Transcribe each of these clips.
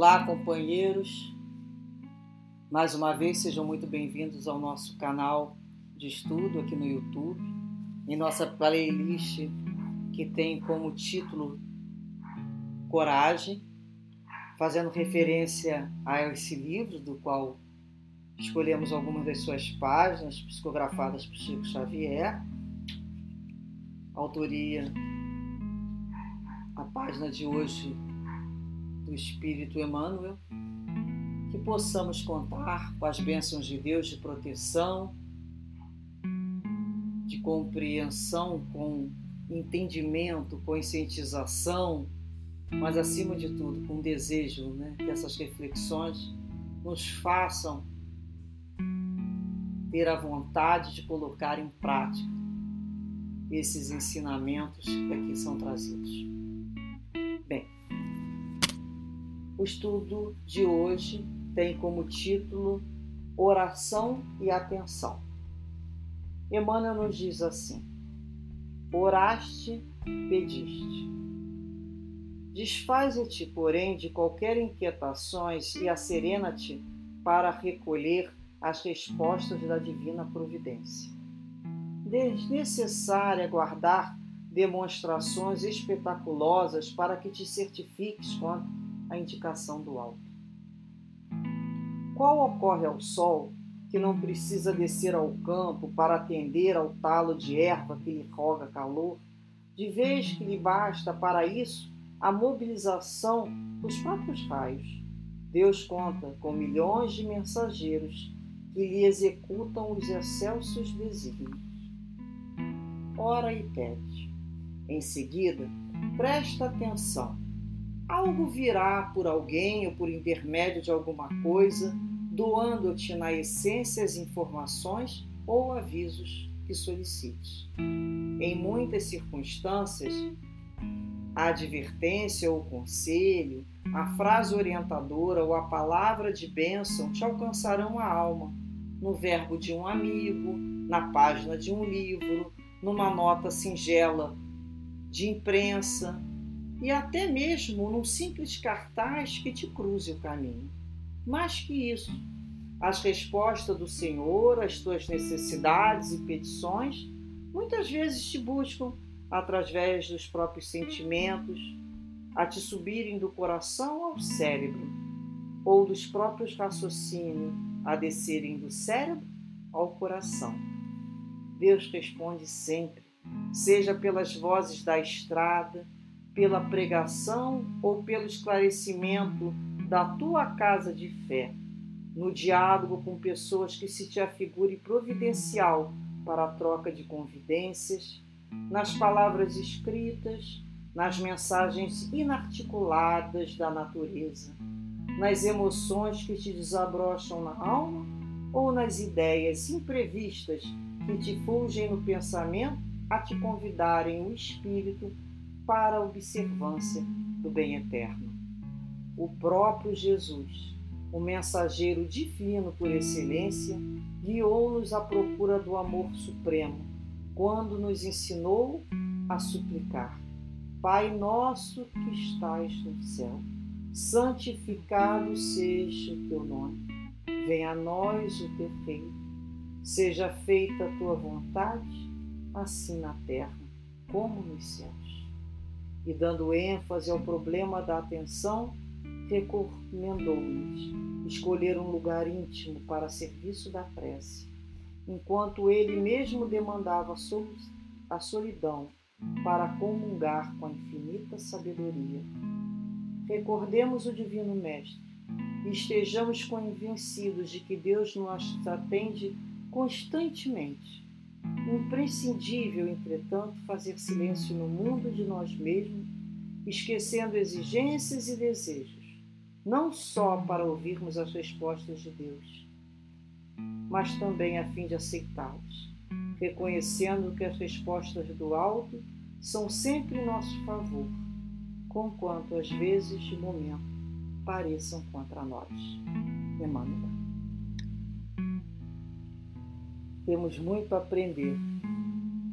Olá, companheiros. Mais uma vez, sejam muito bem-vindos ao nosso canal de estudo aqui no YouTube, em nossa playlist que tem como título Coragem, fazendo referência a esse livro do qual escolhemos algumas das suas páginas psicografadas por Chico Xavier. Autoria, a página de hoje do Espírito Emmanuel, que possamos contar com as bênçãos de Deus de proteção, de compreensão, com entendimento, conscientização, mas acima de tudo com desejo né, que essas reflexões nos façam ter a vontade de colocar em prática esses ensinamentos que aqui são trazidos. O estudo de hoje tem como título Oração e Atenção. Emmanuel nos diz assim: Oraste, pediste. Desfaze-te, porém, de qualquer inquietações e acerena-te para recolher as respostas da divina providência. Desnecessário é guardar demonstrações espetaculosas para que te certifiques quanto a indicação do alto. Qual ocorre ao sol que não precisa descer ao campo para atender ao talo de erva que lhe roga calor, de vez que lhe basta para isso a mobilização dos próprios raios. Deus conta com milhões de mensageiros que lhe executam os excelsos desígnios. Ora e pede. Em seguida, presta atenção algo virá por alguém ou por intermédio de alguma coisa, doando-te na essência as informações ou avisos que solicites. Em muitas circunstâncias, a advertência ou conselho, a frase orientadora ou a palavra de bênção te alcançarão a alma, no verbo de um amigo, na página de um livro, numa nota singela de imprensa, e até mesmo num simples cartaz que te cruze o caminho. Mais que isso, as respostas do Senhor às tuas necessidades e petições muitas vezes te buscam através dos próprios sentimentos, a te subirem do coração ao cérebro, ou dos próprios raciocínios a descerem do cérebro ao coração. Deus responde sempre, seja pelas vozes da estrada, pela pregação ou pelo esclarecimento da tua casa de fé, no diálogo com pessoas que se te afigure providencial para a troca de convidências, nas palavras escritas, nas mensagens inarticuladas da natureza, nas emoções que te desabrocham na alma ou nas ideias imprevistas que te fulgem no pensamento a te convidarem o espírito para a observância do bem eterno. O próprio Jesus, o mensageiro divino por excelência, guiou-nos à procura do amor supremo, quando nos ensinou a suplicar: Pai nosso que estás no céu, santificado seja o teu nome, venha a nós o teu reino, seja feita a tua vontade, assim na terra como nos céus e dando ênfase ao problema da atenção, recomendou-nos escolher um lugar íntimo para serviço da prece, enquanto ele mesmo demandava a solidão para comungar com a infinita sabedoria. Recordemos o Divino Mestre e estejamos convencidos de que Deus nos atende constantemente Imprescindível, entretanto, fazer silêncio no mundo de nós mesmos, esquecendo exigências e desejos, não só para ouvirmos as respostas de Deus, mas também a fim de aceitá-las, reconhecendo que as respostas do alto são sempre em nosso favor, conquanto às vezes de momento pareçam contra nós. Emmanuel. Temos muito a aprender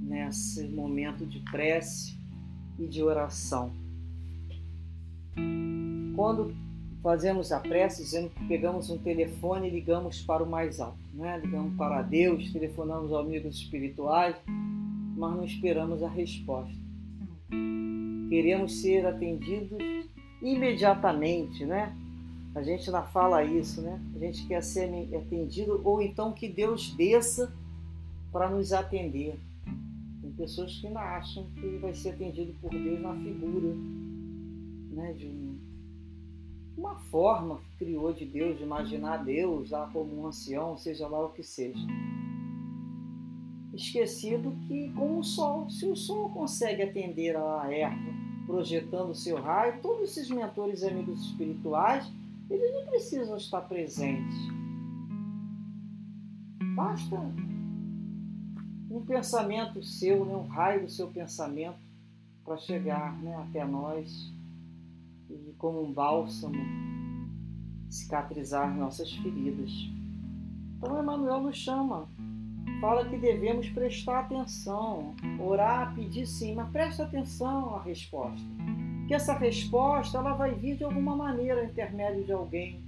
nesse momento de prece e de oração. Quando fazemos a prece dizendo que pegamos um telefone e ligamos para o mais alto, né? ligamos para Deus, telefonamos amigos espirituais, mas não esperamos a resposta. Queremos ser atendidos imediatamente, né? A gente não fala isso, né? A gente quer ser atendido ou então que Deus desça para nos atender. Tem pessoas que não acham que vai ser atendido por Deus na figura né, de um, uma forma que criou de Deus, de imaginar Deus lá como um ancião, seja lá o que seja. Esquecido que com o Sol, se o Sol consegue atender a erva projetando seu raio, todos esses mentores e amigos espirituais, eles não precisam estar presentes. Basta um pensamento seu, né, um raio do seu pensamento para chegar né, até nós e, como um bálsamo, cicatrizar nossas feridas. Então, Emmanuel nos chama, fala que devemos prestar atenção, orar, pedir sim, mas presta atenção à resposta. Que essa resposta ela vai vir de alguma maneira, intermédio de alguém.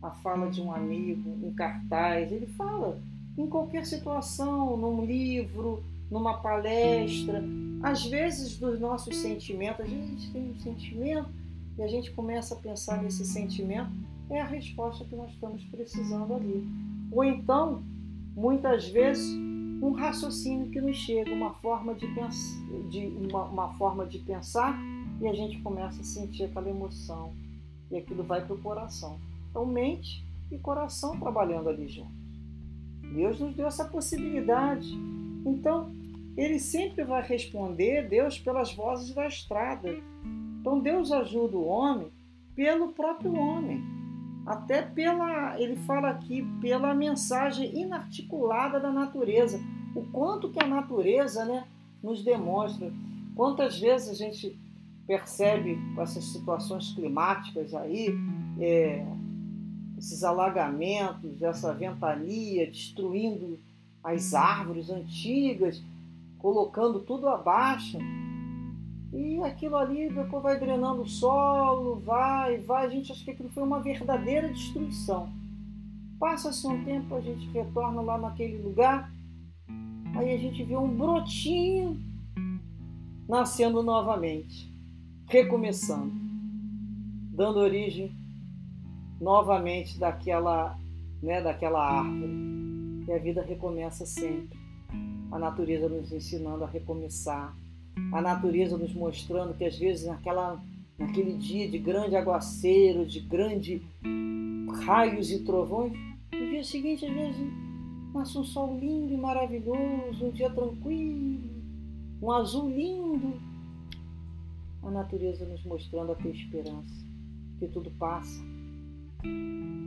A fala de um amigo, um cartaz, ele fala em qualquer situação, num livro, numa palestra. Às vezes, dos nossos sentimentos, a gente tem um sentimento e a gente começa a pensar nesse sentimento, é a resposta que nós estamos precisando ali. Ou então, muitas vezes, um raciocínio que nos chega, uma forma de, de, uma, uma forma de pensar e a gente começa a sentir aquela emoção e aquilo vai para o coração. Então, mente e coração trabalhando ali juntos. Deus nos deu essa possibilidade. Então, ele sempre vai responder, Deus, pelas vozes da estrada. Então, Deus ajuda o homem pelo próprio homem. Até pela, ele fala aqui, pela mensagem inarticulada da natureza. O quanto que a natureza né, nos demonstra. Quantas vezes a gente percebe com essas situações climáticas aí, é, esses alagamentos, essa ventania destruindo as árvores antigas, colocando tudo abaixo. E aquilo ali depois vai drenando o solo, vai, vai. A gente acha que aquilo foi uma verdadeira destruição. Passa-se um tempo, a gente retorna lá naquele lugar, aí a gente vê um brotinho nascendo novamente, recomeçando, dando origem novamente daquela, né, daquela árvore. E a vida recomeça sempre. A natureza nos ensinando a recomeçar. A natureza nos mostrando que às vezes naquela, naquele dia de grande aguaceiro, de grande raios e trovões, no dia seguinte às vezes nasce um sol lindo e maravilhoso, um dia tranquilo, um azul lindo. A natureza nos mostrando a ter esperança, que tudo passa,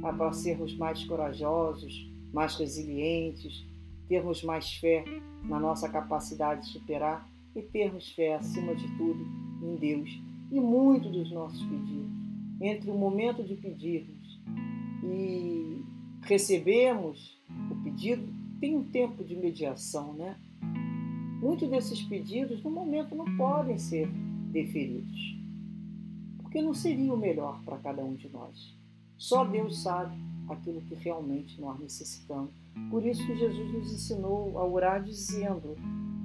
para sermos mais corajosos, mais resilientes, termos mais fé na nossa capacidade de superar e termos fé, acima de tudo, em Deus e muito dos nossos pedidos. Entre o momento de pedirmos e recebemos o pedido, tem um tempo de mediação, né? Muitos desses pedidos, no momento, não podem ser deferidos, porque não seria o melhor para cada um de nós. Só Deus sabe aquilo que realmente nós necessitamos. Por isso que Jesus nos ensinou a orar dizendo: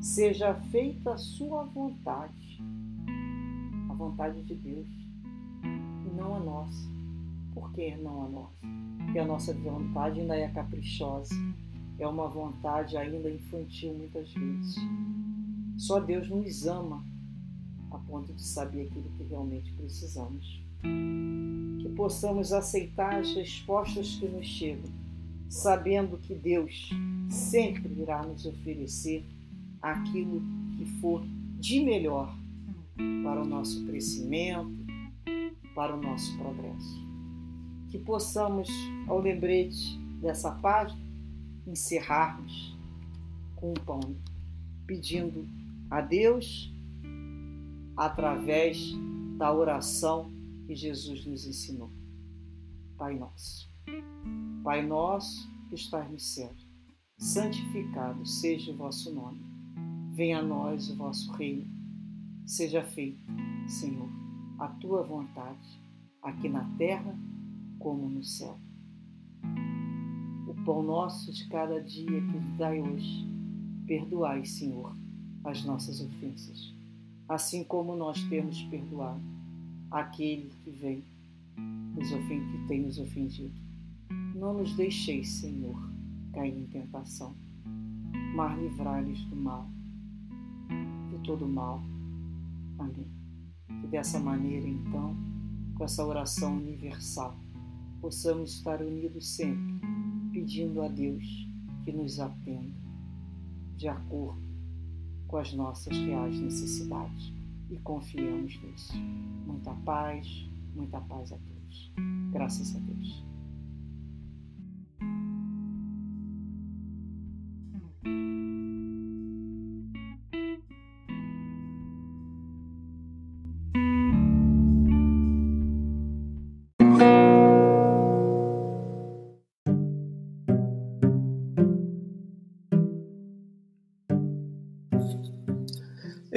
Seja feita a sua vontade, a vontade de Deus, e não a nossa. Por que não a nossa? Porque a nossa vontade ainda é caprichosa, é uma vontade ainda infantil muitas vezes. Só Deus nos ama a ponto de saber aquilo que realmente precisamos que possamos aceitar as respostas que nos chegam, sabendo que Deus sempre irá nos oferecer aquilo que for de melhor para o nosso crescimento, para o nosso progresso. Que possamos, ao lembrete dessa página, encerrarmos com o pão, pedindo a Deus, através da oração que Jesus nos ensinou. Pai nosso. Pai nosso que estás no céu, santificado seja o vosso nome. Venha a nós o vosso reino. Seja feito, Senhor, a tua vontade, aqui na terra como no céu. O pão nosso de cada dia que nos dai hoje, perdoai, Senhor, as nossas ofensas, assim como nós temos perdoado aquele que vem ofende, que tem nos ofendido. Não nos deixeis, Senhor, cair em tentação, mas livrai-nos do mal, de todo mal. Amém. Que dessa maneira, então, com essa oração universal, possamos estar unidos sempre, pedindo a Deus que nos atenda de acordo com as nossas reais necessidades e confiemos nisso. Muita paz, muita paz a todos. Graças a Deus.